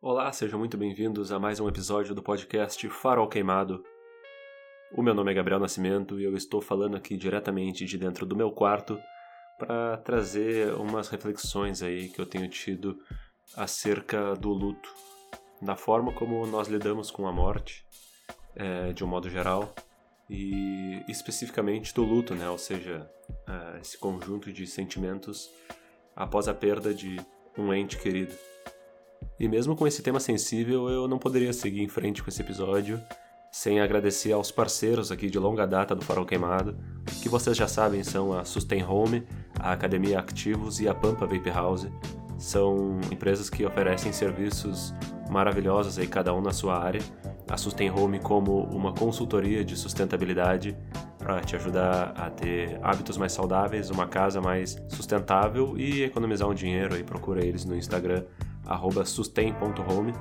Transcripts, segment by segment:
Olá, sejam muito bem-vindos a mais um episódio do podcast Farol Queimado. O meu nome é Gabriel Nascimento e eu estou falando aqui diretamente de dentro do meu quarto para trazer umas reflexões aí que eu tenho tido acerca do luto, da forma como nós lidamos com a morte, é, de um modo geral, e especificamente do luto, né? Ou seja, é, esse conjunto de sentimentos após a perda de um ente querido. E mesmo com esse tema sensível, eu não poderia seguir em frente com esse episódio sem agradecer aos parceiros aqui de longa data do Farol Queimado, que vocês já sabem são a Sustain Home, a Academia Activos e a Pampa Vape House. São empresas que oferecem serviços maravilhosos aí cada um na sua área. A Sustain Home como uma consultoria de sustentabilidade para te ajudar a ter hábitos mais saudáveis, uma casa mais sustentável e economizar um dinheiro aí procura eles no Instagram sustain.home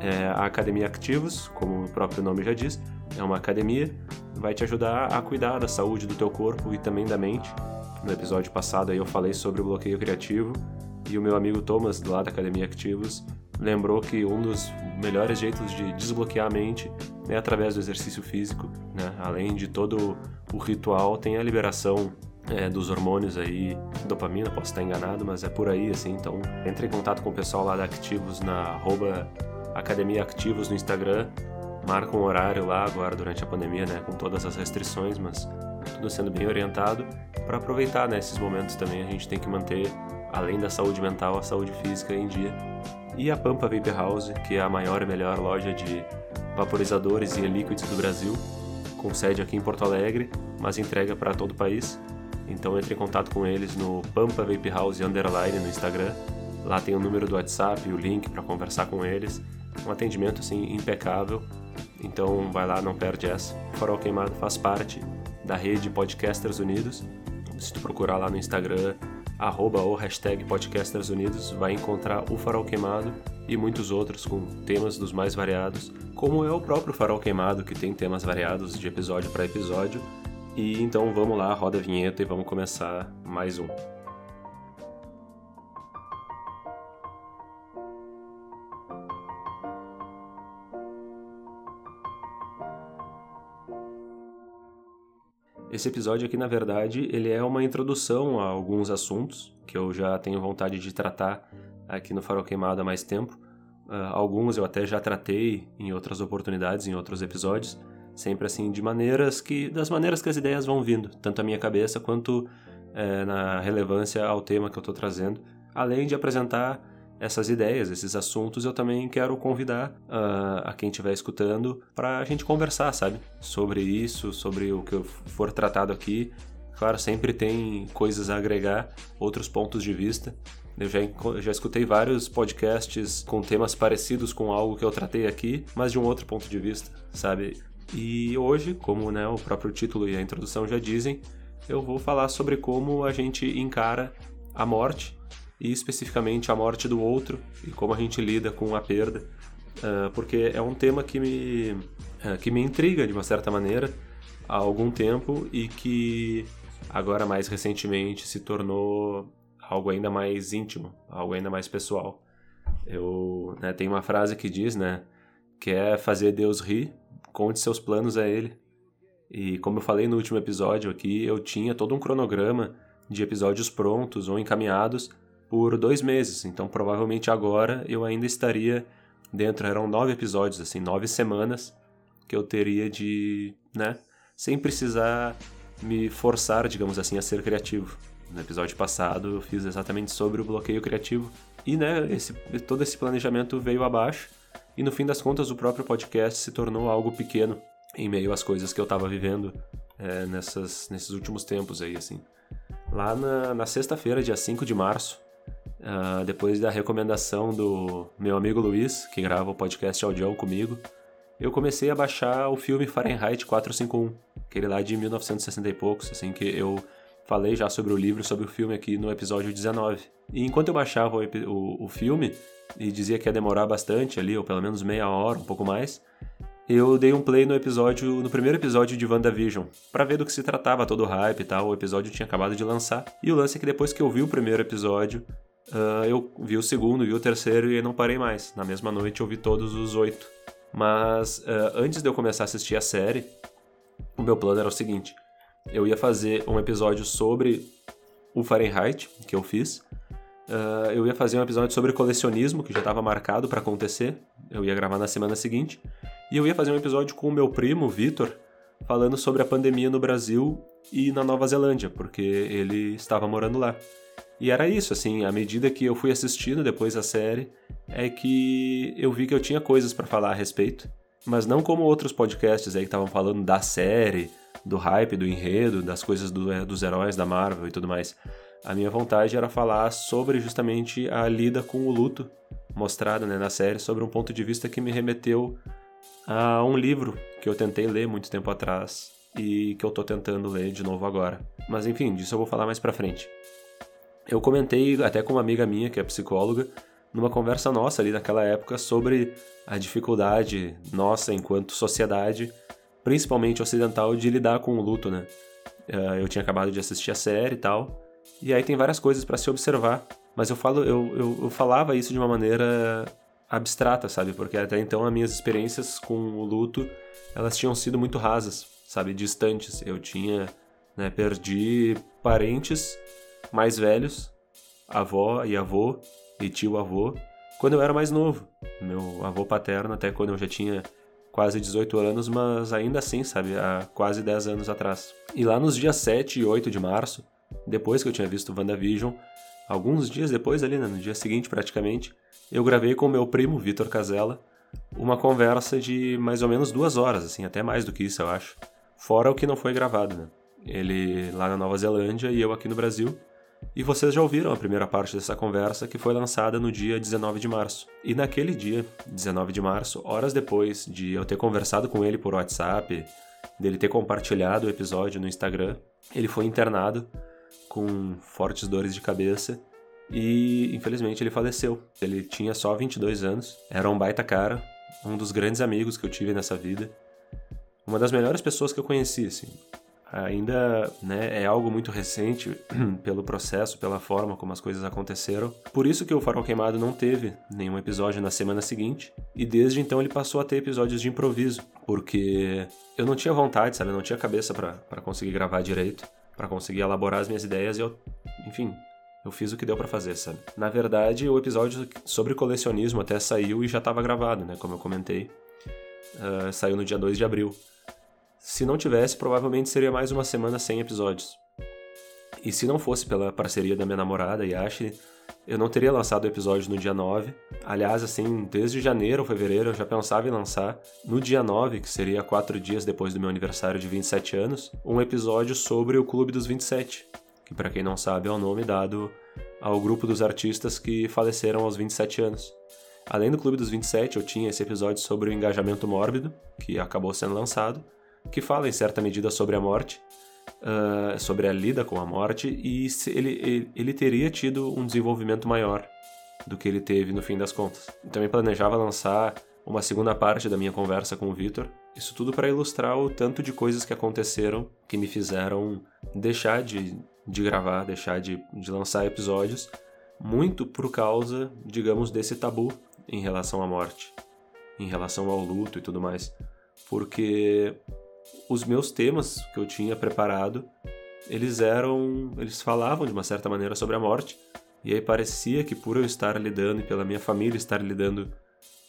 é, a Academia Activos, como o próprio nome já diz, é uma academia, vai te ajudar a cuidar da saúde do teu corpo e também da mente. No episódio passado aí eu falei sobre o bloqueio criativo e o meu amigo Thomas, lá da Academia Activos, lembrou que um dos melhores jeitos de desbloquear a mente é através do exercício físico, né? Além de todo o ritual, tem a liberação é, dos hormônios aí, dopamina, posso estar enganado, mas é por aí, assim, então entre em contato com o pessoal lá da Activos na arroba Academia Ativos no Instagram. Marca um horário lá agora durante a pandemia, né, com todas as restrições, mas tudo sendo bem orientado para aproveitar né, esses momentos também. A gente tem que manter, além da saúde mental, a saúde física em dia. E a Pampa Vape House, que é a maior e melhor loja de vaporizadores e líquidos do Brasil, com sede aqui em Porto Alegre, mas entrega para todo o país. Então entre em contato com eles no Pampa Vape House Underline no Instagram. Lá tem o número do WhatsApp e o link para conversar com eles um atendimento assim impecável. Então vai lá, não perde essa. O Farol Queimado faz parte da rede Podcasters Unidos. Se tu procurar lá no Instagram, arroba ou hashtag Podcasters Unidos, vai encontrar o Farol Queimado e muitos outros com temas dos mais variados, como é o próprio Farol Queimado, que tem temas variados de episódio para episódio. E então vamos lá, roda a vinheta e vamos começar mais um. Esse episódio aqui, na verdade, ele é uma introdução a alguns assuntos que eu já tenho vontade de tratar aqui no Farol Queimado há mais tempo. Uh, alguns eu até já tratei em outras oportunidades, em outros episódios, sempre assim de maneiras que das maneiras que as ideias vão vindo, tanto à minha cabeça quanto é, na relevância ao tema que eu estou trazendo, além de apresentar essas ideias, esses assuntos, eu também quero convidar uh, a quem estiver escutando para a gente conversar, sabe? Sobre isso, sobre o que for tratado aqui. Claro, sempre tem coisas a agregar, outros pontos de vista. Eu já, já escutei vários podcasts com temas parecidos com algo que eu tratei aqui, mas de um outro ponto de vista, sabe? E hoje, como né, o próprio título e a introdução já dizem, eu vou falar sobre como a gente encara a morte e especificamente a morte do outro e como a gente lida com a perda, uh, porque é um tema que me, uh, que me intriga de uma certa maneira há algum tempo e que agora mais recentemente se tornou algo ainda mais íntimo, algo ainda mais pessoal. Eu né, uma frase que diz, né, que é fazer Deus rir, conte seus planos a Ele. E como eu falei no último episódio aqui, eu tinha todo um cronograma de episódios prontos ou encaminhados por dois meses. Então, provavelmente agora eu ainda estaria dentro. Eram nove episódios, assim, nove semanas que eu teria de, né, sem precisar me forçar, digamos assim, a ser criativo. No episódio passado eu fiz exatamente sobre o bloqueio criativo e, né, esse, todo esse planejamento veio abaixo e no fim das contas o próprio podcast se tornou algo pequeno em meio às coisas que eu estava vivendo é, nessas, nesses últimos tempos aí, assim. Lá na, na sexta-feira, dia 5 de março, Uh, depois da recomendação do meu amigo Luiz, que grava o podcast Audião comigo, eu comecei a baixar o filme Fahrenheit 451, aquele lá de 1960 e poucos, assim, que eu falei já sobre o livro, sobre o filme aqui no episódio 19. E enquanto eu baixava o, o, o filme, e dizia que ia demorar bastante ali, ou pelo menos meia hora, um pouco mais, eu dei um play no episódio, no primeiro episódio de WandaVision, para ver do que se tratava todo o hype e tal. O episódio tinha acabado de lançar. E o lance é que depois que eu vi o primeiro episódio, uh, eu vi o segundo, vi o terceiro e não parei mais. Na mesma noite eu vi todos os oito. Mas uh, antes de eu começar a assistir a série, o meu plano era o seguinte: eu ia fazer um episódio sobre o Fahrenheit, que eu fiz. Uh, eu ia fazer um episódio sobre colecionismo, que já estava marcado para acontecer. Eu ia gravar na semana seguinte. E eu ia fazer um episódio com o meu primo, Vitor, falando sobre a pandemia no Brasil e na Nova Zelândia, porque ele estava morando lá. E era isso, assim, à medida que eu fui assistindo depois a série, é que eu vi que eu tinha coisas para falar a respeito, mas não como outros podcasts aí que estavam falando da série, do hype, do enredo, das coisas do, é, dos heróis da Marvel e tudo mais. A minha vontade era falar sobre justamente a lida com o luto mostrada né, na série, sobre um ponto de vista que me remeteu a um livro que eu tentei ler muito tempo atrás e que eu tô tentando ler de novo agora. Mas enfim, disso eu vou falar mais pra frente. Eu comentei até com uma amiga minha que é psicóloga, numa conversa nossa ali naquela época sobre a dificuldade nossa enquanto sociedade, principalmente ocidental, de lidar com o luto, né? Eh, eu tinha acabado de assistir a série e tal, e aí tem várias coisas para se observar, mas eu falo, eu, eu, eu falava isso de uma maneira abstrata, sabe? Porque até então as minhas experiências com o luto, elas tinham sido muito rasas, sabe? Distantes. Eu tinha, né, perdi parentes mais velhos, avó e avô e tio avô, quando eu era mais novo. Meu avô paterno até quando eu já tinha quase 18 anos, mas ainda assim, sabe, há quase 10 anos atrás. E lá nos dias 7 e 8 de março, depois que eu tinha visto WandaVision, alguns dias depois ali, né, no dia seguinte praticamente, eu gravei com meu primo, Vitor Casella, uma conversa de mais ou menos duas horas, assim, até mais do que isso, eu acho. Fora o que não foi gravado, né? Ele lá na Nova Zelândia e eu aqui no Brasil. E vocês já ouviram a primeira parte dessa conversa que foi lançada no dia 19 de março. E naquele dia, 19 de março, horas depois de eu ter conversado com ele por WhatsApp, dele ter compartilhado o episódio no Instagram, ele foi internado com fortes dores de cabeça e infelizmente ele faleceu. Ele tinha só 22 anos, era um baita cara, um dos grandes amigos que eu tive nessa vida, uma das melhores pessoas que eu conheci, assim. Ainda né, é algo muito recente pelo processo, pela forma como as coisas aconteceram. Por isso que o Farol Queimado não teve nenhum episódio na semana seguinte. E desde então ele passou a ter episódios de improviso. Porque eu não tinha vontade, sabe? Eu não tinha cabeça para conseguir gravar direito. Para conseguir elaborar as minhas ideias e eu, enfim, eu fiz o que deu para fazer, sabe? Na verdade, o episódio sobre colecionismo até saiu e já estava gravado, né? Como eu comentei. Uh, saiu no dia 2 de abril. Se não tivesse, provavelmente seria mais uma semana sem episódios. E se não fosse pela parceria da minha namorada, Yashi, eu não teria lançado o episódio no dia 9. Aliás, assim, desde janeiro ou fevereiro eu já pensava em lançar, no dia 9, que seria quatro dias depois do meu aniversário de 27 anos, um episódio sobre o Clube dos 27, que para quem não sabe é o nome dado ao grupo dos artistas que faleceram aos 27 anos. Além do Clube dos 27, eu tinha esse episódio sobre o engajamento mórbido, que acabou sendo lançado, que fala em certa medida sobre a morte, uh, sobre a lida com a morte, e ele, ele, ele teria tido um desenvolvimento maior do que ele teve no fim das contas. Eu também planejava lançar uma segunda parte da minha conversa com o Victor, isso tudo para ilustrar o tanto de coisas que aconteceram que me fizeram deixar de de gravar, deixar de, de lançar episódios, muito por causa, digamos, desse tabu em relação à morte, em relação ao luto e tudo mais. Porque os meus temas que eu tinha preparado, eles eram, eles falavam de uma certa maneira sobre a morte, e aí parecia que por eu estar lidando e pela minha família estar lidando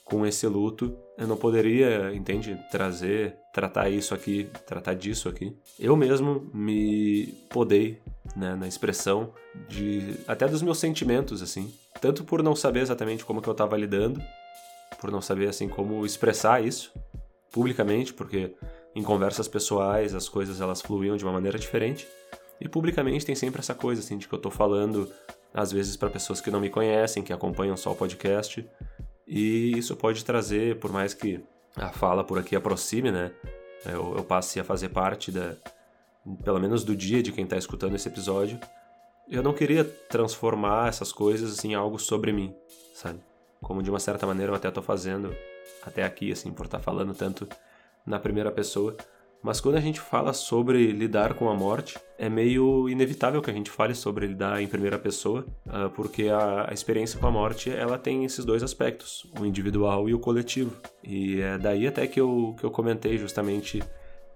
com esse luto, eu não poderia, entende, trazer, tratar isso aqui, tratar disso aqui. Eu mesmo me podei, né, na expressão de até dos meus sentimentos assim, tanto por não saber exatamente como que eu estava lidando, por não saber assim como expressar isso publicamente, porque em conversas pessoais as coisas elas fluíam de uma maneira diferente. E publicamente tem sempre essa coisa assim de que eu tô falando às vezes para pessoas que não me conhecem, que acompanham só o podcast, e isso pode trazer, por mais que a fala por aqui aproxime, né? Eu, eu passe a fazer parte da, pelo menos do dia de quem está escutando esse episódio. Eu não queria transformar essas coisas em algo sobre mim, sabe? Como de uma certa maneira eu até estou fazendo até aqui, assim, por estar tá falando tanto na primeira pessoa. Mas quando a gente fala sobre lidar com a morte, é meio inevitável que a gente fale sobre lidar em primeira pessoa, uh, porque a, experiência com a morte ela tem esses dois aspectos, o individual e o coletivo. E é daí até que eu, que eu comentei justamente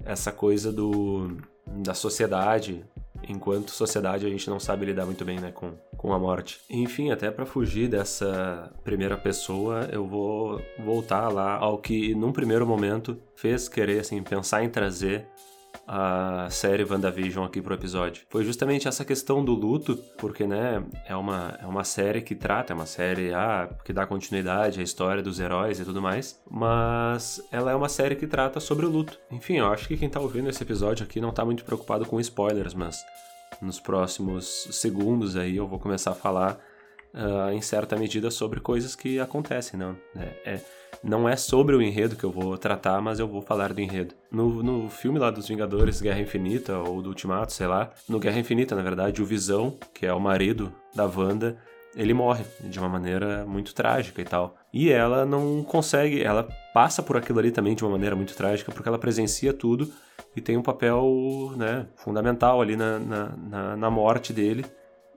essa coisa do, da sociedade enquanto sociedade a gente não sabe lidar muito bem né, com, com a morte. Enfim, até para fugir dessa primeira pessoa, eu vou voltar lá ao que num primeiro momento fez querer assim pensar em trazer a série WandaVision aqui pro episódio. Foi justamente essa questão do luto, porque, né, é uma, é uma série que trata, é uma série ah, que dá continuidade à história dos heróis e tudo mais, mas ela é uma série que trata sobre o luto. Enfim, eu acho que quem tá ouvindo esse episódio aqui não tá muito preocupado com spoilers, mas nos próximos segundos aí eu vou começar a falar uh, em certa medida sobre coisas que acontecem, não? É, é, não é sobre o enredo que eu vou tratar, mas eu vou falar do enredo. No, no filme lá dos Vingadores Guerra Infinita, ou do Ultimato, sei lá, no Guerra Infinita, na verdade, o Visão, que é o marido da Wanda, ele morre de uma maneira muito trágica e tal. E ela não consegue, ela passa por aquilo ali também de uma maneira muito trágica, porque ela presencia tudo e tem um papel né, fundamental ali na, na, na, na morte dele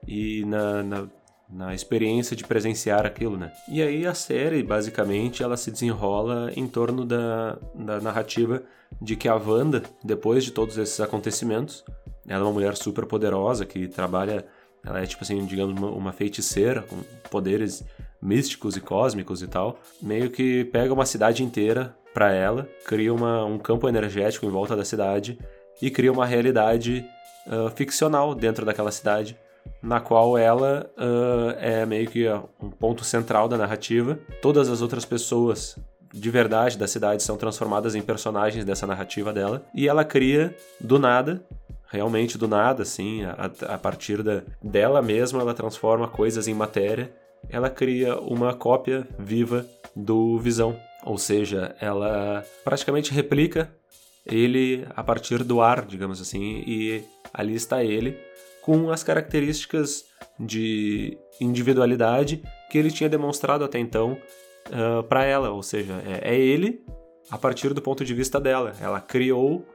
e na, na, na, experiência de presenciar aquilo, né? E aí a série, basicamente, ela se desenrola em torno da, da narrativa de que a Wanda, depois de todos esses acontecimentos, ela é uma mulher super poderosa que trabalha, ela é tipo assim, digamos, uma, uma feiticeira com poderes místicos e cósmicos e tal, meio que pega uma cidade inteira para ela, cria uma, um campo energético em volta da cidade e cria uma realidade uh, ficcional dentro daquela cidade, na qual ela uh, é meio que um ponto central da narrativa. Todas as outras pessoas de verdade da cidade são transformadas em personagens dessa narrativa dela e ela cria do nada realmente do nada, assim, a, a partir da, dela mesma, ela transforma coisas em matéria. Ela cria uma cópia viva do Visão, ou seja, ela praticamente replica ele a partir do ar, digamos assim, e ali está ele com as características de individualidade que ele tinha demonstrado até então uh, para ela, ou seja, é, é, ele a partir do ponto de vista dela. Ela criou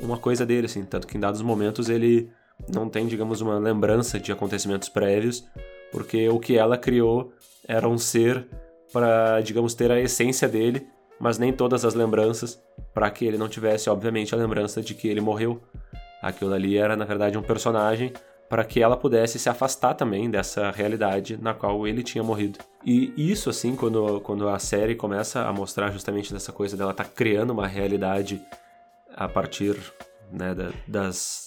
uma coisa dele, assim, tanto que em dados momentos ele não tem, digamos, uma lembrança de acontecimentos prévios, porque o que ela criou era um ser para, digamos, ter a essência dele, mas nem todas as lembranças, para que ele não tivesse, obviamente, a lembrança de que ele morreu. Aquilo ali era, na verdade, um personagem para que ela pudesse se afastar também dessa realidade na qual ele tinha morrido. E isso, assim, quando, quando a série começa a mostrar justamente dessa coisa dela tá criando uma realidade a partir né, da, das,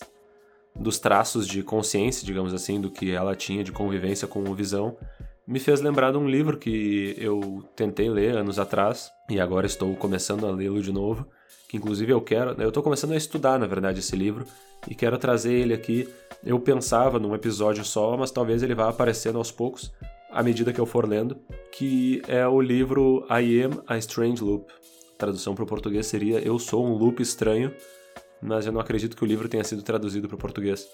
dos traços de consciência, digamos assim, do que ela tinha de convivência com o Visão, me fez lembrar de um livro que eu tentei ler anos atrás e agora estou começando a lê-lo de novo, que inclusive eu quero, eu estou começando a estudar, na verdade, esse livro e quero trazer ele aqui. Eu pensava num episódio só, mas talvez ele vá aparecendo aos poucos à medida que eu for lendo, que é o livro I Am a Strange Loop. A tradução para o português seria Eu sou um loop estranho, mas eu não acredito que o livro tenha sido traduzido para o português.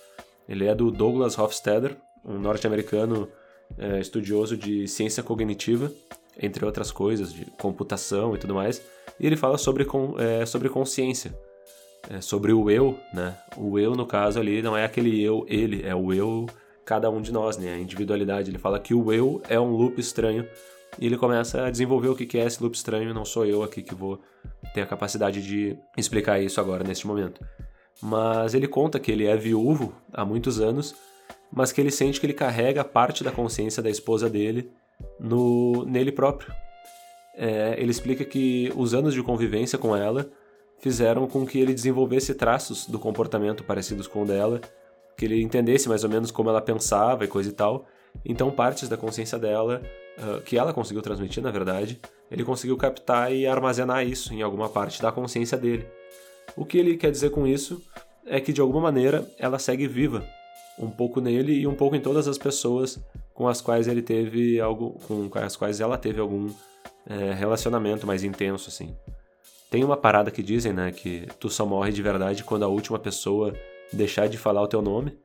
Ele é do Douglas Hofstadter, um norte-americano é, estudioso de ciência cognitiva, entre outras coisas, de computação e tudo mais, e ele fala sobre, é, sobre consciência, é, sobre o eu, né? O eu, no caso ali, não é aquele eu, ele, é o eu, cada um de nós, né? A individualidade. Ele fala que o eu é um loop estranho e ele começa a desenvolver o que é esse loop estranho. Não sou eu aqui que vou ter a capacidade de explicar isso agora, neste momento. Mas ele conta que ele é viúvo há muitos anos mas que ele sente que ele carrega parte da consciência da esposa dele no nele próprio. É, ele explica que os anos de convivência com ela fizeram com que ele desenvolvesse traços do comportamento parecidos com o dela, que ele entendesse mais ou menos como ela pensava e coisa e tal. Então, partes da consciência dela, uh, que ela conseguiu transmitir, na verdade, ele conseguiu captar e armazenar isso em alguma parte da consciência dele. O que ele quer dizer com isso é que, de alguma maneira, ela segue viva um pouco nele e um pouco em todas as pessoas com as quais ele teve algo, com as quais ela teve algum é, relacionamento mais intenso assim. Tem uma parada que dizem, né, que tu só morre de verdade quando a última pessoa deixar de falar o teu nome.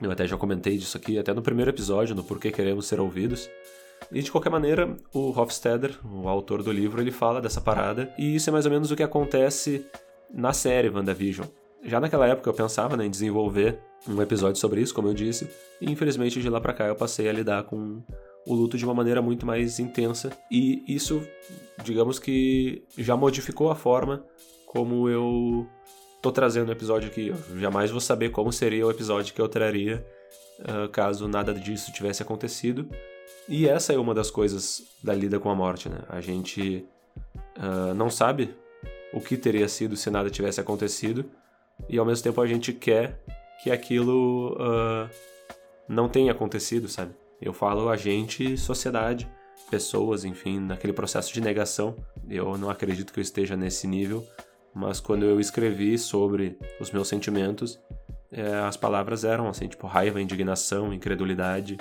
Eu até já comentei disso aqui, até no primeiro episódio, no Porquê Queremos Ser Ouvidos. E de qualquer maneira, o Hofstadter, o autor do livro, ele fala dessa parada, e isso é mais ou menos o que acontece na série WandaVision. Já naquela época eu pensava né, em desenvolver um episódio sobre isso, como eu disse, e infelizmente de lá pra cá eu passei a lidar com o luto de uma maneira muito mais intensa e isso, digamos que já modificou a forma como eu tô trazendo o episódio aqui. Eu jamais vou saber como seria o episódio que eu traria uh, caso nada disso tivesse acontecido. E essa é uma das coisas da lida com a morte, né? A gente uh, não sabe o que teria sido se nada tivesse acontecido e ao mesmo tempo a gente quer que aquilo uh, não tenha acontecido, sabe? Eu falo a gente, sociedade, pessoas, enfim, naquele processo de negação. Eu não acredito que eu esteja nesse nível, mas quando eu escrevi sobre os meus sentimentos, é, as palavras eram assim, tipo raiva, indignação, incredulidade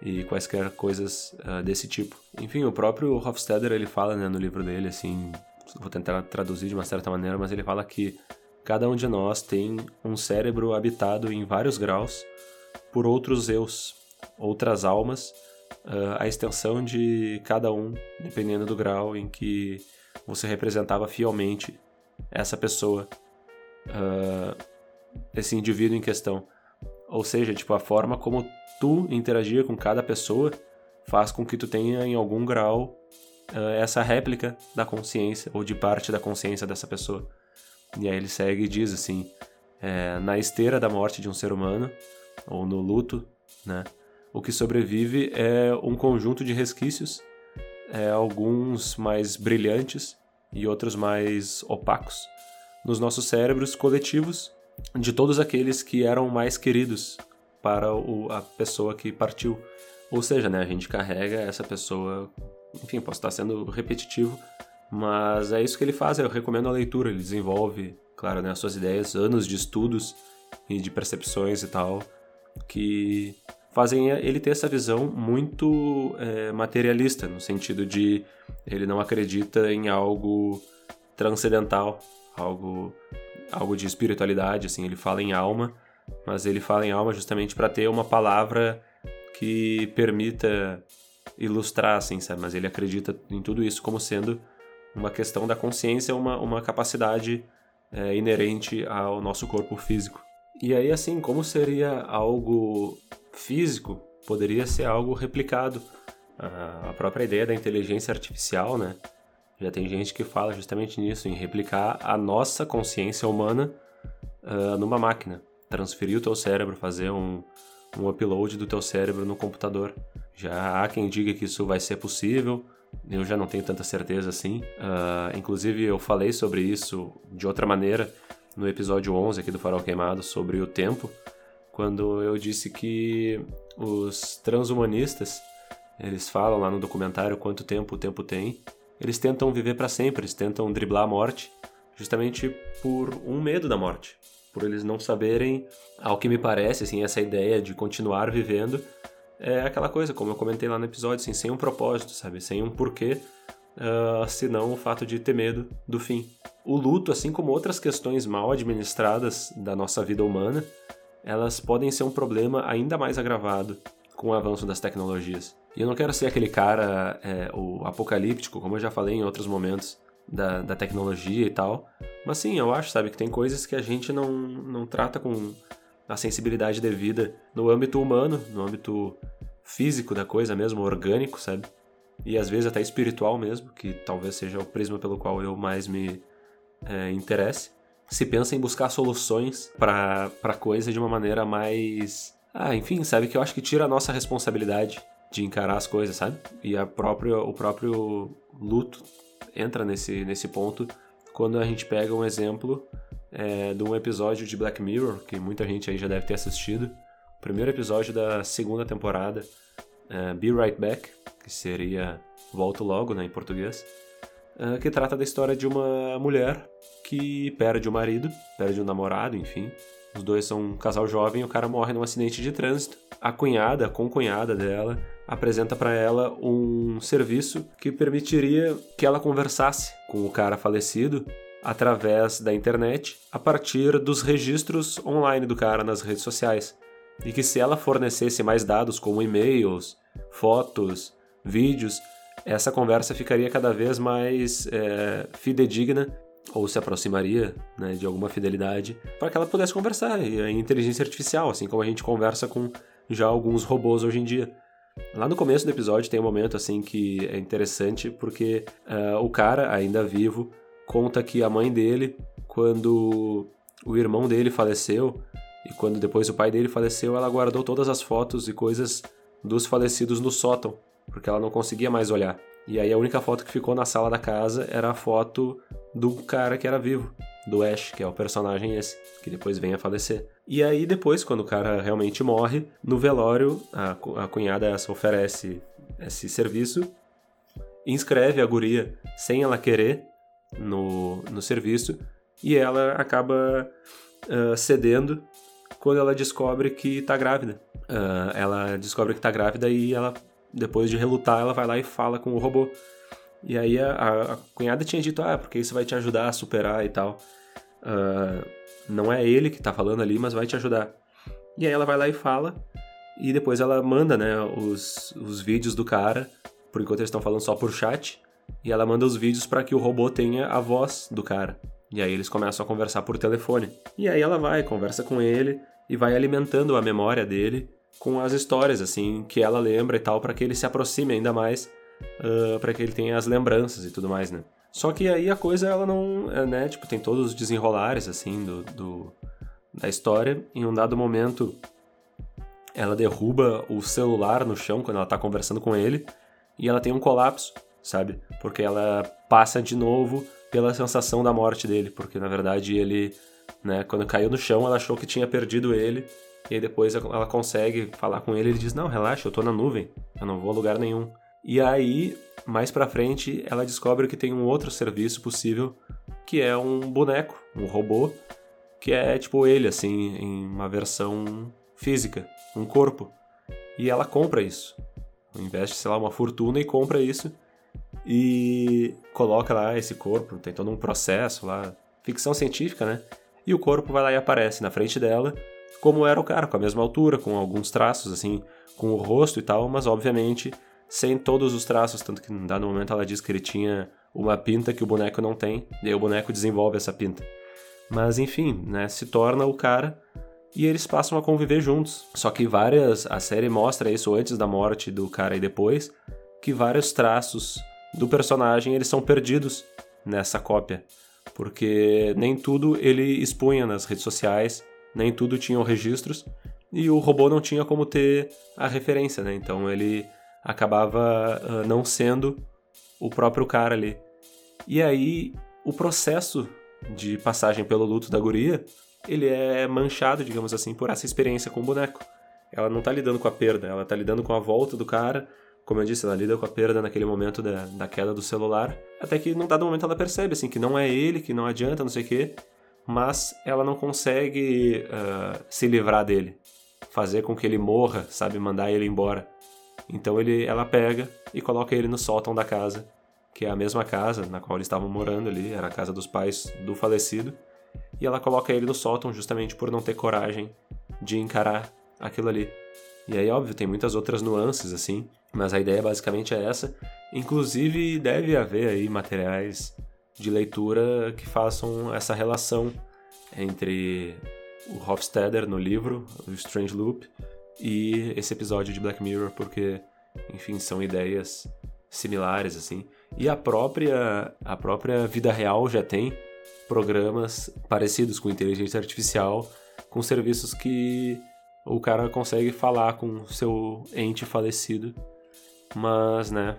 e quaisquer coisas uh, desse tipo. Enfim, o próprio Hofstadter ele fala né, no livro dele, assim, vou tentar traduzir de uma certa maneira, mas ele fala que cada um de nós tem um cérebro habitado em vários graus por outros eus, outras almas, uh, a extensão de cada um, dependendo do grau em que você representava fielmente essa pessoa, uh, esse indivíduo em questão. Ou seja, tipo, a forma como tu interagia com cada pessoa faz com que tu tenha em algum grau uh, essa réplica da consciência ou de parte da consciência dessa pessoa. E aí ele segue e diz assim: é, na esteira da morte de um ser humano ou no luto, né? O que sobrevive é um conjunto de resquícios, é, alguns mais brilhantes e outros mais opacos, nos nossos cérebros coletivos de todos aqueles que eram mais queridos para o, a pessoa que partiu. Ou seja, né, a gente carrega essa pessoa. Enfim, posso estar sendo repetitivo, mas é isso que ele faz. Eu recomendo a leitura. Ele desenvolve, claro, né, as suas ideias, anos de estudos e de percepções e tal, que fazem ele ter essa visão muito é, materialista, no sentido de ele não acredita em algo transcendental, algo algo de espiritualidade, assim, ele fala em alma, mas ele fala em alma justamente para ter uma palavra que permita ilustrar, assim, sabe? Mas ele acredita em tudo isso como sendo uma questão da consciência, uma, uma capacidade é, inerente ao nosso corpo físico. E aí, assim, como seria algo físico, poderia ser algo replicado. A própria ideia da inteligência artificial, né? Já tem gente que fala justamente nisso, em replicar a nossa consciência humana uh, numa máquina. Transferir o teu cérebro, fazer um, um upload do teu cérebro no computador. Já há quem diga que isso vai ser possível, eu já não tenho tanta certeza assim. Uh, inclusive, eu falei sobre isso de outra maneira no episódio 11 aqui do Farol Queimado, sobre o tempo, quando eu disse que os transhumanistas, eles falam lá no documentário quanto tempo o tempo tem, eles tentam viver para sempre, eles tentam driblar a morte, justamente por um medo da morte, por eles não saberem, ao que me parece, assim, essa ideia de continuar vivendo é aquela coisa, como eu comentei lá no episódio, assim, sem um propósito, sabe, sem um porquê, uh, senão o fato de ter medo do fim. O luto, assim como outras questões mal administradas da nossa vida humana, elas podem ser um problema ainda mais agravado com o avanço das tecnologias. E eu não quero ser aquele cara, é, o apocalíptico, como eu já falei em outros momentos da, da tecnologia e tal. Mas sim, eu acho, sabe, que tem coisas que a gente não, não trata com a sensibilidade devida no âmbito humano, no âmbito físico da coisa mesmo, orgânico, sabe? E às vezes até espiritual mesmo, que talvez seja o prisma pelo qual eu mais me é, interesse. Se pensa em buscar soluções para a coisa de uma maneira mais. Ah, enfim, sabe? Que eu acho que tira a nossa responsabilidade de encarar as coisas, sabe? E a própria, o próprio luto entra nesse, nesse ponto quando a gente pega um exemplo é, de um episódio de Black Mirror, que muita gente aí já deve ter assistido. O primeiro episódio da segunda temporada, é, Be Right Back, que seria Volto Logo, né, em português, é, que trata da história de uma mulher que perde o marido, perde o namorado, enfim. Os dois são um casal jovem o cara morre num acidente de trânsito. A cunhada, a concunhada dela, apresenta para ela um serviço que permitiria que ela conversasse com o cara falecido através da internet a partir dos registros online do cara nas redes sociais. E que se ela fornecesse mais dados como e-mails, fotos, vídeos, essa conversa ficaria cada vez mais é, fidedigna ou se aproximaria né, de alguma fidelidade para que ela pudesse conversar. E a inteligência artificial, assim como a gente conversa com já alguns robôs hoje em dia. Lá no começo do episódio tem um momento assim que é interessante porque uh, o cara, ainda vivo, conta que a mãe dele, quando o irmão dele faleceu e quando depois o pai dele faleceu, ela guardou todas as fotos e coisas dos falecidos no sótão, porque ela não conseguia mais olhar. E aí a única foto que ficou na sala da casa era a foto do cara que era vivo, do Ash, que é o personagem esse, que depois vem a falecer. E aí depois, quando o cara realmente morre, no velório, a, a cunhada essa oferece esse serviço, inscreve a guria sem ela querer no, no serviço, e ela acaba uh, cedendo quando ela descobre que tá grávida. Uh, ela descobre que tá grávida e ela depois de relutar, ela vai lá e fala com o robô. E aí a, a, cunhada tinha dito, ah, porque isso vai te ajudar a superar e tal. Uh, não é ele que tá falando ali, mas vai te ajudar. E aí ela vai lá e fala, e depois ela manda, né, os, os vídeos do cara, por enquanto eles estão falando só por chat, e ela manda os vídeos para que o robô tenha a voz do cara. E aí eles começam a conversar por telefone. E aí ela vai, conversa com ele e vai alimentando a memória dele com as histórias, assim, que ela lembra e tal, para que ele se aproxime ainda mais, uh, para que ele tenha as lembranças e tudo mais, né? Só que aí a coisa, ela não, é, né, tipo, tem todos os desenrolares, assim, do, do da história. Em um dado momento, ela derruba o celular no chão quando ela tá conversando com ele, e ela tem um colapso, sabe? Porque ela passa de novo pela sensação da morte dele, porque na verdade ele, né, quando caiu no chão, ela achou que tinha perdido ele, e aí depois ela consegue falar com ele, ele diz: "Não, relaxa, eu tô na nuvem, eu não vou a lugar nenhum". E aí, mais para frente, ela descobre que tem um outro serviço possível, que é um boneco, um robô, que é tipo ele assim, em uma versão física, um corpo. E ela compra isso. Investe, sei lá, uma fortuna e compra isso e coloca lá esse corpo, tem todo um processo lá, ficção científica, né? E o corpo vai lá e aparece na frente dela como era o cara, com a mesma altura, com alguns traços, assim, com o rosto e tal, mas obviamente sem todos os traços, tanto que em dado momento ela diz que ele tinha uma pinta que o boneco não tem, e o boneco desenvolve essa pinta. Mas enfim, né, se torna o cara e eles passam a conviver juntos. Só que várias, a série mostra isso antes da morte do cara e depois, que vários traços do personagem eles são perdidos nessa cópia, porque nem tudo ele expunha nas redes sociais nem tudo tinham registros e o robô não tinha como ter a referência, né? Então ele acabava uh, não sendo o próprio cara ali. E aí o processo de passagem pelo luto da guria, ele é manchado, digamos assim, por essa experiência com o boneco. Ela não tá lidando com a perda, ela tá lidando com a volta do cara. Como eu disse, ela lida com a perda naquele momento da, da queda do celular. Até que num dado momento ela percebe, assim, que não é ele, que não adianta, não sei o quê mas ela não consegue uh, se livrar dele, fazer com que ele morra, sabe, mandar ele embora. Então ele, ela pega e coloca ele no sótão da casa, que é a mesma casa na qual eles estavam morando ali, era a casa dos pais do falecido, e ela coloca ele no sótão justamente por não ter coragem de encarar aquilo ali. E aí, óbvio, tem muitas outras nuances assim, mas a ideia basicamente é essa. Inclusive, deve haver aí materiais de leitura que façam essa relação entre o Hofstadter no livro, o Strange Loop, e esse episódio de Black Mirror, porque, enfim, são ideias similares assim. E a própria a própria vida real já tem programas parecidos com inteligência artificial, com serviços que o cara consegue falar com seu ente falecido, mas, né,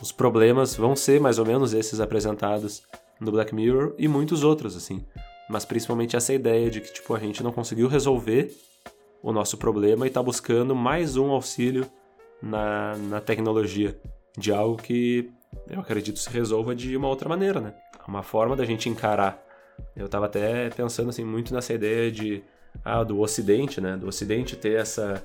os problemas vão ser mais ou menos esses apresentados no Black Mirror e muitos outros, assim. Mas principalmente essa ideia de que, tipo, a gente não conseguiu resolver o nosso problema e está buscando mais um auxílio na, na tecnologia de algo que eu acredito se resolva de uma outra maneira, né? Uma forma da gente encarar. Eu estava até pensando assim muito nessa ideia de ah, do Ocidente, né? Do Ocidente ter essa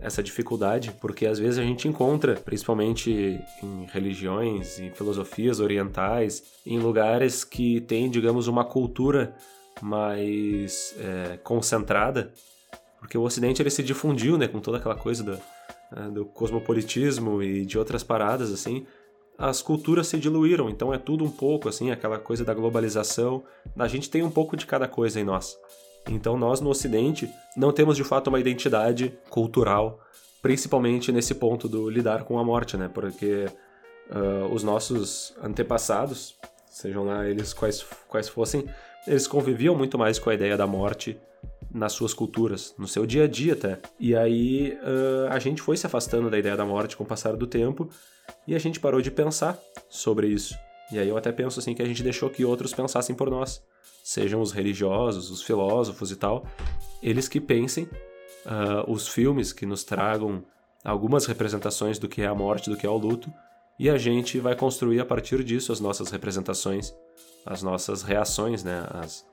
essa dificuldade, porque às vezes a gente encontra, principalmente em religiões, em filosofias orientais, em lugares que tem, digamos, uma cultura mais é, concentrada, porque o Ocidente ele se difundiu, né, com toda aquela coisa do, é, do cosmopolitismo e de outras paradas assim, as culturas se diluíram, então é tudo um pouco assim, aquela coisa da globalização. A gente tem um pouco de cada coisa em nós. Então nós no Ocidente não temos de fato uma identidade cultural, principalmente nesse ponto do lidar com a morte, né? Porque uh, os nossos antepassados, sejam lá eles quais, quais fossem, eles conviviam muito mais com a ideia da morte nas suas culturas, no seu dia a dia até. E aí uh, a gente foi se afastando da ideia da morte com o passar do tempo e a gente parou de pensar sobre isso. E aí eu até penso assim que a gente deixou que outros pensassem por nós, sejam os religiosos, os filósofos e tal, eles que pensem, uh, os filmes que nos tragam algumas representações do que é a morte, do que é o luto, e a gente vai construir a partir disso as nossas representações, as nossas reações, né? As,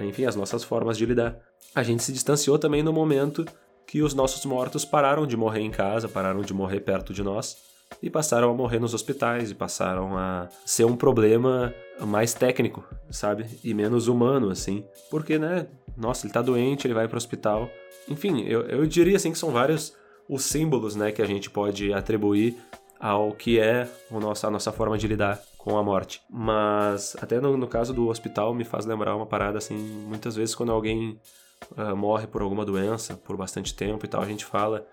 enfim, as nossas formas de lidar. A gente se distanciou também no momento que os nossos mortos pararam de morrer em casa, pararam de morrer perto de nós e passaram a morrer nos hospitais e passaram a ser um problema mais técnico, sabe? E menos humano, assim. Porque, né? Nossa, ele tá doente, ele vai pro hospital. Enfim, eu, eu diria assim que são vários os símbolos, né, que a gente pode atribuir ao que é o nosso, a nossa forma de lidar com a morte. Mas até no, no caso do hospital me faz lembrar uma parada assim, muitas vezes quando alguém uh, morre por alguma doença por bastante tempo e tal, a gente fala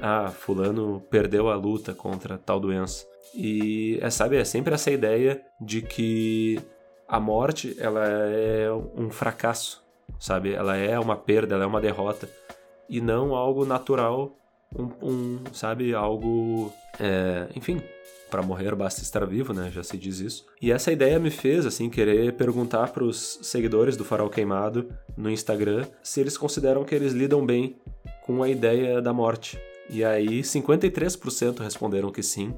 ah, fulano perdeu a luta contra tal doença. E é, sabe, é sempre essa ideia de que a morte ela é um fracasso, sabe? Ela é uma perda, ela é uma derrota e não algo natural, um, um sabe, algo é, enfim, para morrer basta estar vivo, né? Já se diz isso. E essa ideia me fez, assim, querer perguntar para os seguidores do Farol Queimado no Instagram se eles consideram que eles lidam bem com a ideia da morte. E aí, 53% responderam que sim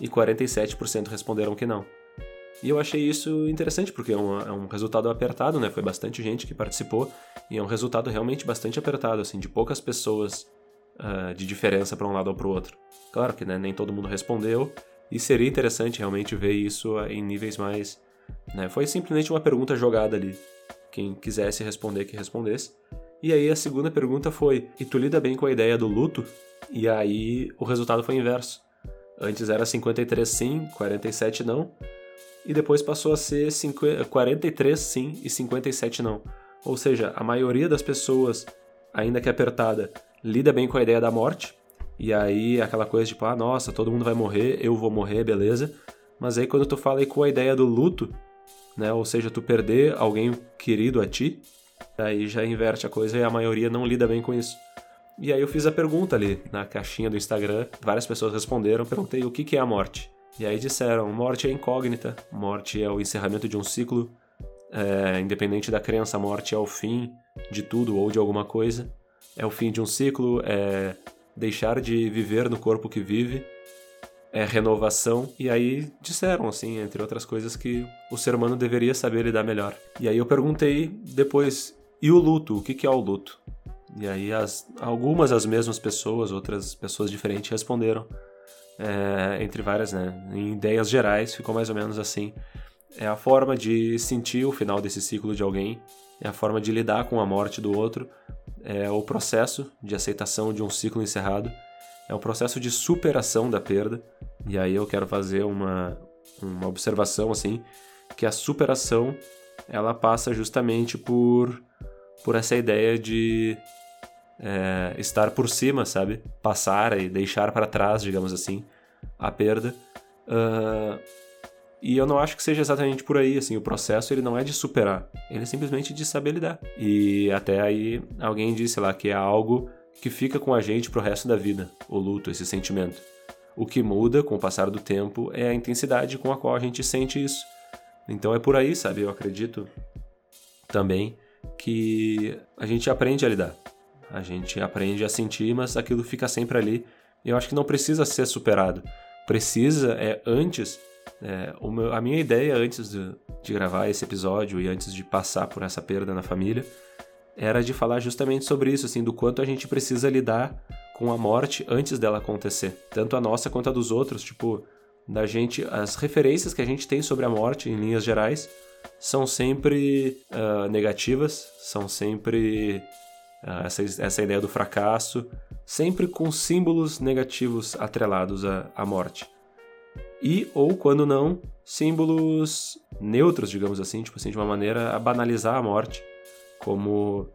e 47% responderam que não. E eu achei isso interessante, porque é um, é um, resultado apertado, né? Foi bastante gente que participou e é um resultado realmente bastante apertado, assim, de poucas pessoas uh, de diferença para um lado ou para o outro. Claro que né, nem todo mundo respondeu, e seria interessante realmente ver isso em níveis mais. Né? Foi simplesmente uma pergunta jogada ali. Quem quisesse responder, que respondesse. E aí a segunda pergunta foi: E tu lida bem com a ideia do luto? E aí o resultado foi inverso. Antes era 53 sim, 47 não. E depois passou a ser 50, 43 sim e 57 não. Ou seja, a maioria das pessoas, ainda que apertada, lida bem com a ideia da morte. E aí aquela coisa tipo, ah, nossa, todo mundo vai morrer, eu vou morrer, beleza. Mas aí quando tu fala aí com a ideia do luto, né, ou seja, tu perder alguém querido a ti, aí já inverte a coisa e a maioria não lida bem com isso. E aí eu fiz a pergunta ali na caixinha do Instagram, várias pessoas responderam, perguntei o que é a morte. E aí disseram, morte é incógnita, morte é o encerramento de um ciclo, é, independente da crença, morte é o fim de tudo ou de alguma coisa é o fim de um ciclo, é deixar de viver no corpo que vive, é renovação. E aí disseram, assim, entre outras coisas, que o ser humano deveria saber lidar melhor. E aí eu perguntei depois, e o luto? O que é o luto? E aí as, algumas as mesmas pessoas, outras pessoas diferentes responderam. É, entre várias, né? Em ideias gerais, ficou mais ou menos assim. É a forma de sentir o final desse ciclo de alguém, é a forma de lidar com a morte do outro, é o processo de aceitação de um ciclo encerrado, é o processo de superação da perda. E aí eu quero fazer uma, uma observação assim, que a superação ela passa justamente por por essa ideia de é, estar por cima, sabe? Passar e deixar para trás, digamos assim, a perda. Uh, e eu não acho que seja exatamente por aí, assim, o processo ele não é de superar, ele é simplesmente de saber lidar. E até aí alguém disse lá que é algo que fica com a gente pro resto da vida, o luto, esse sentimento. O que muda com o passar do tempo é a intensidade com a qual a gente sente isso. Então é por aí, sabe? Eu acredito também que a gente aprende a lidar. A gente aprende a sentir, mas aquilo fica sempre ali. Eu acho que não precisa ser superado. Precisa é antes é, meu, a minha ideia antes de, de gravar esse episódio e antes de passar por essa perda na família era de falar justamente sobre isso, assim, do quanto a gente precisa lidar com a morte antes dela acontecer, tanto a nossa quanto a dos outros, tipo, da gente, as referências que a gente tem sobre a morte em linhas gerais são sempre uh, negativas, são sempre uh, essa, essa ideia do fracasso, sempre com símbolos negativos atrelados à, à morte. E, ou quando não, símbolos neutros, digamos assim, tipo assim, de uma maneira a banalizar a morte, como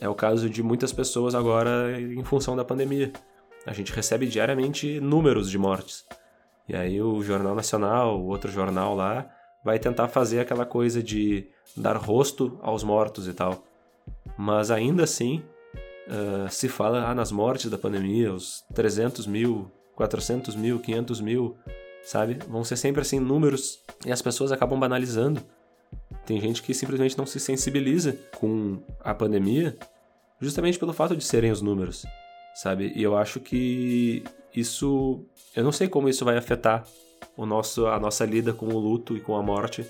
é o caso de muitas pessoas agora em função da pandemia. A gente recebe diariamente números de mortes. E aí o Jornal Nacional, o outro jornal lá, vai tentar fazer aquela coisa de dar rosto aos mortos e tal. Mas ainda assim, uh, se fala ah, nas mortes da pandemia, os 300 mil, 400 mil, 500 mil, sabe? Vão ser sempre assim números e as pessoas acabam banalizando. Tem gente que simplesmente não se sensibiliza com a pandemia justamente pelo fato de serem os números, sabe? E eu acho que isso, eu não sei como isso vai afetar o nosso a nossa lida com o luto e com a morte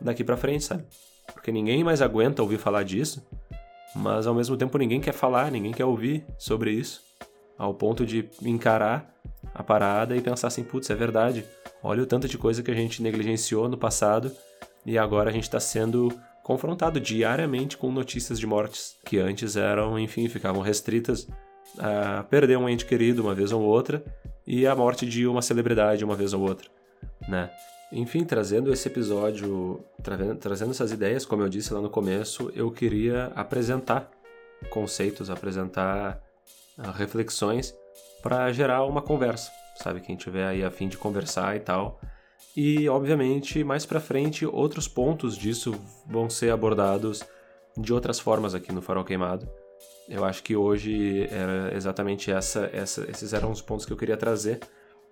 daqui para frente, sabe? Porque ninguém mais aguenta ouvir falar disso, mas ao mesmo tempo ninguém quer falar, ninguém quer ouvir sobre isso, ao ponto de encarar a parada e pensar assim, putz, é verdade. Olha o tanto de coisa que a gente negligenciou no passado e agora a gente está sendo confrontado diariamente com notícias de mortes que antes eram, enfim, ficavam restritas a perder um ente querido uma vez ou outra e a morte de uma celebridade uma vez ou outra, né? Enfim, trazendo esse episódio, tra trazendo essas ideias, como eu disse lá no começo, eu queria apresentar conceitos, apresentar uh, reflexões para gerar uma conversa, sabe? Quem tiver aí a fim de conversar e tal. E, obviamente, mais para frente, outros pontos disso vão ser abordados de outras formas aqui no Farol Queimado. Eu acho que hoje era exatamente essa, essa, esses eram os pontos que eu queria trazer.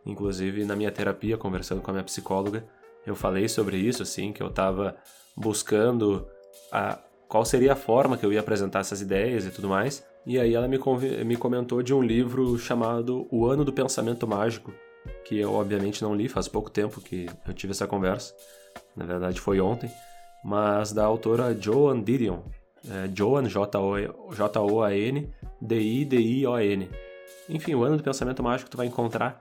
Inclusive, na minha terapia, conversando com a minha psicóloga, eu falei sobre isso, assim, que eu estava buscando a, qual seria a forma que eu ia apresentar essas ideias e tudo mais. E aí ela me, me comentou de um livro chamado O Ano do Pensamento Mágico, que eu obviamente não li, faz pouco tempo que eu tive essa conversa. Na verdade foi ontem, mas da autora Joan Didion. É, Joan, J-O-A-N, D-I-D-I-O-N. Enfim, o Ano do Pensamento Mágico tu vai encontrar.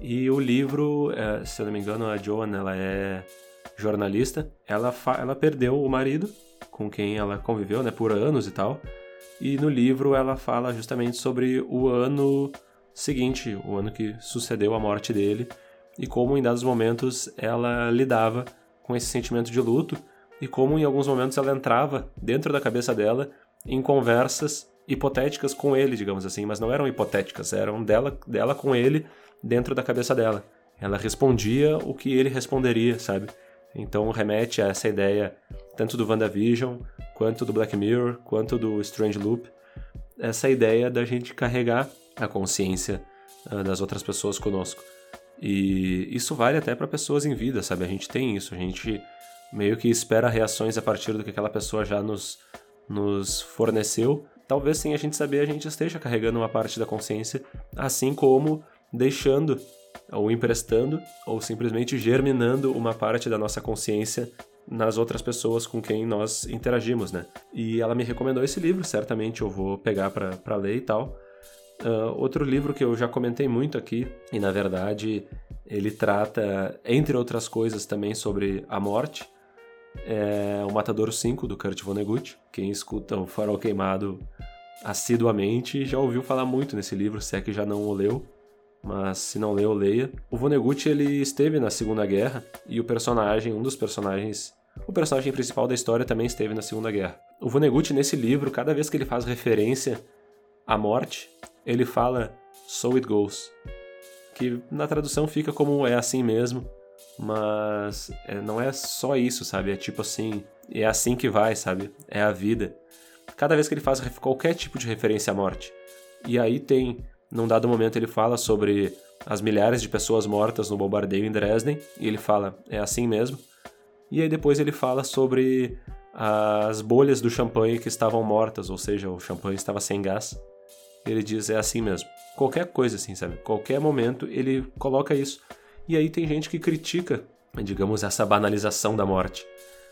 E o livro, é, se eu não me engano, a Joan, ela é jornalista. Ela, ela perdeu o marido com quem ela conviveu, né, por anos e tal. E no livro ela fala justamente sobre o ano seguinte, o ano que sucedeu a morte dele, e como em dados momentos ela lidava com esse sentimento de luto e como em alguns momentos ela entrava dentro da cabeça dela em conversas hipotéticas com ele, digamos assim, mas não eram hipotéticas, eram dela, dela com ele dentro da cabeça dela. Ela respondia o que ele responderia, sabe? Então remete a essa ideia tanto do WandaVision, quanto do Black Mirror, quanto do Strange Loop, essa ideia da gente carregar a consciência uh, das outras pessoas conosco. E isso vale até para pessoas em vida, sabe? A gente tem isso, a gente meio que espera reações a partir do que aquela pessoa já nos, nos forneceu. Talvez sem a gente saber, a gente esteja carregando uma parte da consciência, assim como deixando ou emprestando ou simplesmente germinando uma parte da nossa consciência nas outras pessoas com quem nós interagimos, né? E ela me recomendou esse livro, certamente eu vou pegar para ler e tal. Uh, outro livro que eu já comentei muito aqui, e na verdade ele trata, entre outras coisas, também sobre a morte, é O Matadouro 5, do Kurt Vonnegut. Quem escuta o Farol Queimado assiduamente já ouviu falar muito nesse livro, se é que já não o leu mas se não leu, leia. O Vonnegut ele esteve na Segunda Guerra e o personagem, um dos personagens, o personagem principal da história também esteve na Segunda Guerra. O Vonnegut nesse livro, cada vez que ele faz referência à morte, ele fala "so it goes", que na tradução fica como é assim mesmo, mas é, não é só isso, sabe? É tipo assim, é assim que vai, sabe? É a vida. Cada vez que ele faz qualquer tipo de referência à morte. E aí tem num dado momento ele fala sobre as milhares de pessoas mortas no bombardeio em Dresden, e ele fala, é assim mesmo. E aí depois ele fala sobre as bolhas do champanhe que estavam mortas, ou seja, o champanhe estava sem gás. Ele diz, é assim mesmo. Qualquer coisa assim, sabe? Qualquer momento ele coloca isso. E aí tem gente que critica, digamos, essa banalização da morte,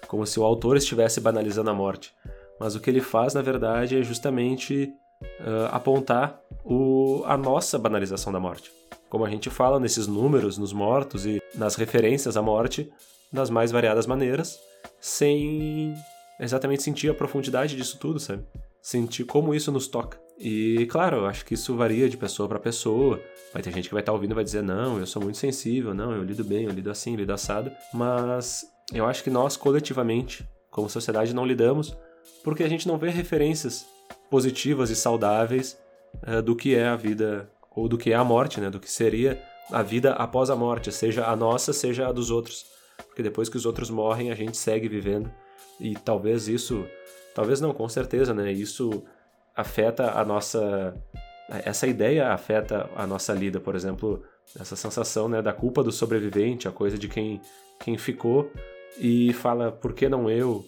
como se o autor estivesse banalizando a morte. Mas o que ele faz, na verdade, é justamente uh, apontar o, a nossa banalização da morte. Como a gente fala nesses números, nos mortos e nas referências à morte, das mais variadas maneiras, sem exatamente sentir a profundidade disso tudo, sabe? Sentir como isso nos toca. E, claro, acho que isso varia de pessoa para pessoa. Vai ter gente que vai estar tá ouvindo e vai dizer, não, eu sou muito sensível, não, eu lido bem, eu lido assim, eu lido assado. Mas eu acho que nós, coletivamente, como sociedade, não lidamos porque a gente não vê referências positivas e saudáveis uh, do que é a vida, ou do que é a morte, né? Do que seria a vida após a morte, seja a nossa, seja a dos outros. Porque depois que os outros morrem, a gente segue vivendo. E talvez isso, talvez não, com certeza, né? Isso afeta a nossa essa ideia afeta a nossa lida, por exemplo, essa sensação né, da culpa do sobrevivente, a coisa de quem, quem ficou e fala por que não eu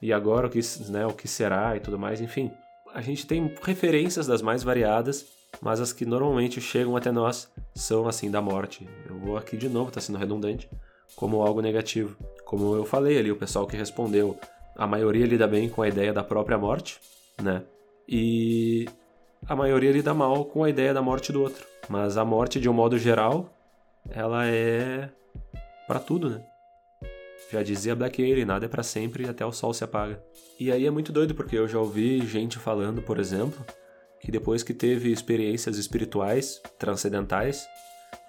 e agora o que, né, o que será e tudo mais, enfim. A gente tem referências das mais variadas, mas as que normalmente chegam até nós são assim da morte. Eu vou aqui de novo, está sendo redundante, como algo negativo. Como eu falei ali, o pessoal que respondeu, a maioria lida bem com a ideia da própria morte, né? E a maioria lida mal com a ideia da morte do outro. Mas a morte, de um modo geral, ela é para tudo, né? Já dizia Black Alien, nada é para sempre até o sol se apaga. E aí é muito doido porque eu já ouvi gente falando, por exemplo, que depois que teve experiências espirituais, transcendentais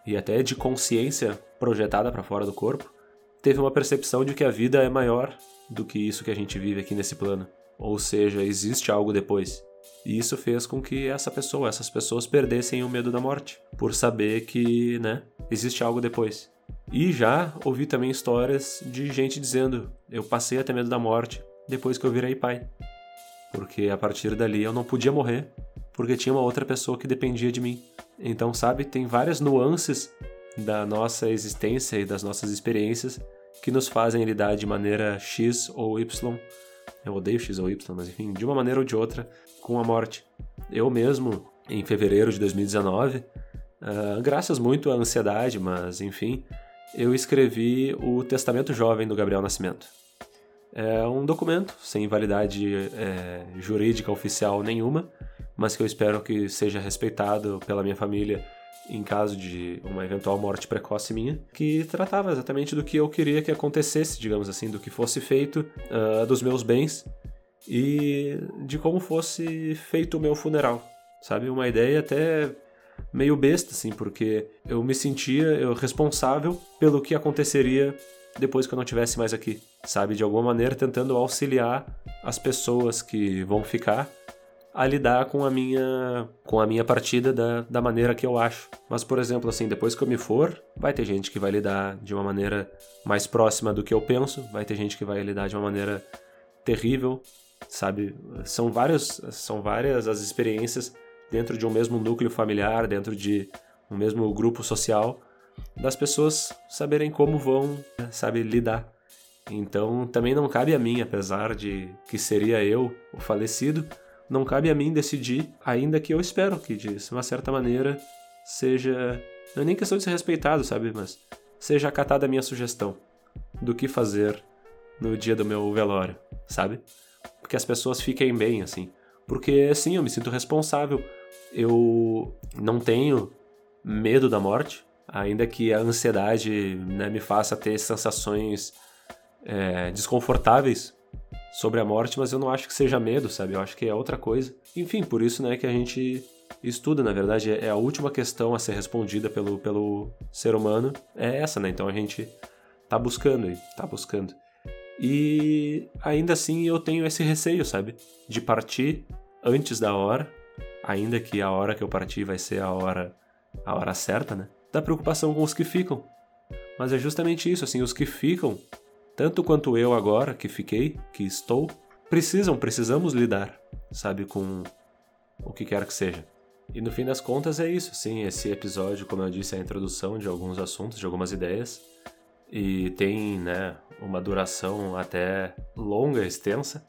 e até de consciência projetada para fora do corpo, teve uma percepção de que a vida é maior do que isso que a gente vive aqui nesse plano. Ou seja, existe algo depois. E isso fez com que essa pessoa, essas pessoas perdessem o medo da morte, por saber que, né, existe algo depois. E já ouvi também histórias de gente dizendo: "Eu passei a ter medo da morte depois que eu virei pai". Porque a partir dali eu não podia morrer, porque tinha uma outra pessoa que dependia de mim. Então, sabe, tem várias nuances da nossa existência e das nossas experiências que nos fazem lidar de maneira X ou Y eu odeio X ou Y, mas enfim, de uma maneira ou de outra, com a morte. Eu mesmo, em fevereiro de 2019, uh, ah, graças muito à ansiedade, mas enfim, eu escrevi o Testamento Jovem do Gabriel Nascimento. É um documento sem validade é, jurídica oficial nenhuma, mas que eu espero que seja respeitado pela minha família em caso de uma eventual morte precoce minha, que tratava exatamente do que eu queria que acontecesse, digamos assim, do que fosse feito, uh, dos meus bens e de como fosse feito o meu funeral, sabe? Uma ideia até meio besta, assim, porque eu me sentia eu, responsável pelo que aconteceria depois que eu não tivesse mais aqui, sabe? De alguma maneira tentando auxiliar as pessoas que vão ficar a lidar com a minha com a minha partida da, da maneira que eu acho. Mas, por exemplo, assim, depois que eu me for, vai ter gente que vai lidar de uma maneira mais próxima do que eu penso, vai ter gente que vai lidar de uma maneira terrível, sabe? São vários são várias as experiências dentro de um mesmo núcleo familiar, dentro de um mesmo grupo social, das pessoas saberem como vão, sabe, lidar. Então, também não cabe a mim, apesar de que seria eu o falecido, não cabe a mim decidir, ainda que eu espero que, de uma certa maneira, seja. Não é nem questão de ser respeitado, sabe? Mas seja acatada a minha sugestão do que fazer no dia do meu velório, sabe? Que as pessoas fiquem bem, assim. Porque, sim, eu me sinto responsável. Eu não tenho medo da morte, ainda que a ansiedade né, me faça ter sensações é, desconfortáveis sobre a morte, mas eu não acho que seja medo, sabe? Eu acho que é outra coisa. Enfim, por isso, né, que a gente estuda, na verdade, é a última questão a ser respondida pelo, pelo ser humano, é essa, né? Então a gente tá buscando aí, tá buscando. E ainda assim eu tenho esse receio, sabe? De partir antes da hora, ainda que a hora que eu partir vai ser a hora a hora certa, né? Da preocupação com os que ficam. Mas é justamente isso, assim, os que ficam tanto quanto eu agora, que fiquei, que estou, precisam, precisamos lidar, sabe, com o que quer que seja. E no fim das contas é isso, sim, esse episódio, como eu disse, é a introdução de alguns assuntos, de algumas ideias, e tem, né, uma duração até longa, extensa,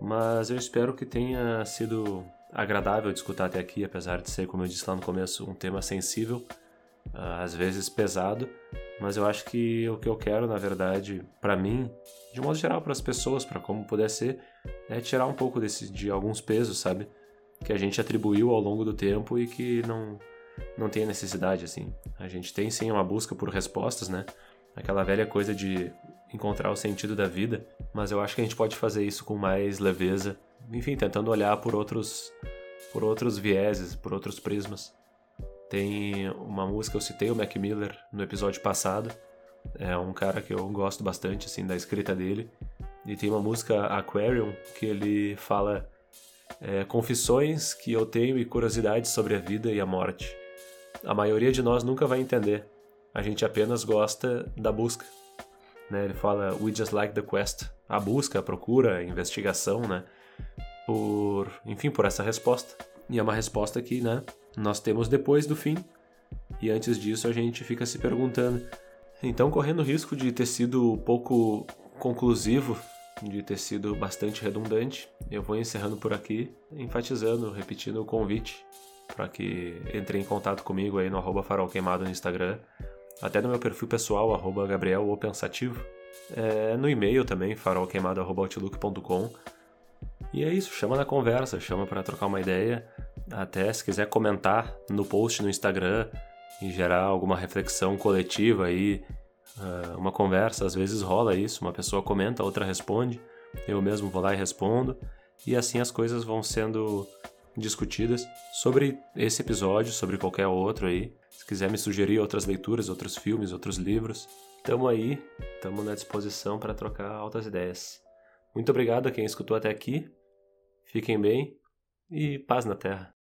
mas eu espero que tenha sido agradável de escutar até aqui, apesar de ser, como eu disse lá no começo, um tema sensível, às vezes pesado, mas eu acho que o que eu quero, na verdade, para mim, de modo geral para as pessoas, para como puder ser, é tirar um pouco desse de alguns pesos, sabe? Que a gente atribuiu ao longo do tempo e que não não tem necessidade assim. A gente tem sim uma busca por respostas, né? Aquela velha coisa de encontrar o sentido da vida, mas eu acho que a gente pode fazer isso com mais leveza enfim, tentando olhar por outros, por outros vieses, por outros prismas. Tem uma música, eu citei o Mac Miller no episódio passado, é um cara que eu gosto bastante, assim, da escrita dele, e tem uma música Aquarium que ele fala é, confissões que eu tenho e curiosidades sobre a vida e a morte. A maioria de nós nunca vai entender. A gente apenas gosta da busca. Né? Ele fala we just like the quest, a busca, a procura, a investigação, né? Por, enfim, por essa resposta. E é uma resposta que, né, nós temos depois do fim. E antes disso a gente fica se perguntando. Então, correndo o risco de ter sido pouco conclusivo de ter sido bastante redundante. Eu vou encerrando por aqui, enfatizando, repetindo o convite para que entre em contato comigo aí no arroba farol queimado no Instagram, até no meu perfil pessoal, arroba Gabriel ou Pensativo, é, no e-mail também, farolqueimado.outlook.com. E é isso, chama na conversa, chama para trocar uma ideia. Até se quiser comentar no post no Instagram e gerar alguma reflexão coletiva aí uh, uma conversa, às vezes rola isso, uma pessoa comenta, outra responde, eu mesmo vou lá e respondo, e assim as coisas vão sendo discutidas sobre esse episódio, sobre qualquer outro aí. Se quiser me sugerir outras leituras, outros filmes, outros livros, tamo aí, tamo na disposição para trocar altas ideias. Muito obrigado a quem escutou até aqui. Fiquem bem e paz na Terra.